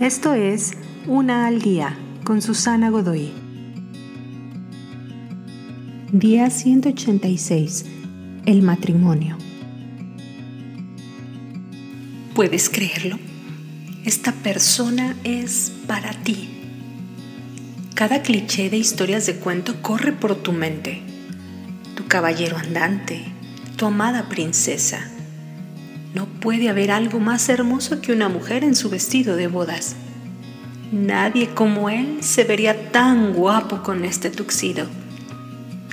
Esto es Una al Día con Susana Godoy. Día 186. El matrimonio. ¿Puedes creerlo? Esta persona es para ti. Cada cliché de historias de cuento corre por tu mente. Tu caballero andante, tu amada princesa no puede haber algo más hermoso que una mujer en su vestido de bodas. Nadie como él se vería tan guapo con este tuxido.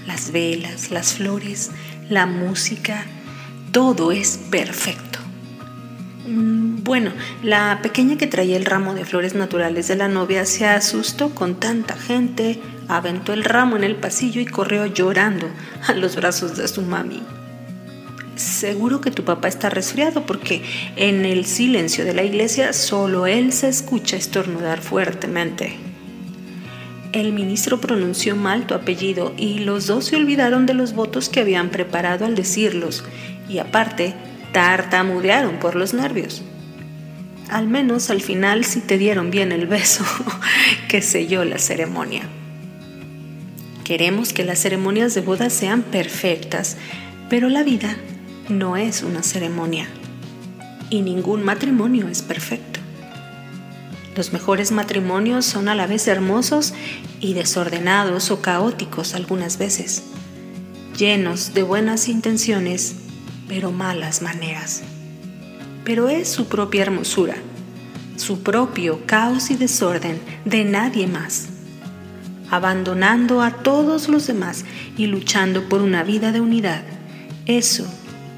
Las velas, las flores, la música, todo es perfecto. Mm, bueno, la pequeña que traía el ramo de flores naturales de la novia se asustó con tanta gente, aventó el ramo en el pasillo y corrió llorando a los brazos de su mami seguro que tu papá está resfriado porque en el silencio de la iglesia solo él se escucha estornudar fuertemente. El ministro pronunció mal tu apellido y los dos se olvidaron de los votos que habían preparado al decirlos y aparte tartamudearon por los nervios. Al menos al final sí te dieron bien el beso que selló la ceremonia. Queremos que las ceremonias de boda sean perfectas, pero la vida no es una ceremonia y ningún matrimonio es perfecto. Los mejores matrimonios son a la vez hermosos y desordenados o caóticos algunas veces, llenos de buenas intenciones, pero malas maneras. Pero es su propia hermosura, su propio caos y desorden de nadie más, abandonando a todos los demás y luchando por una vida de unidad. Eso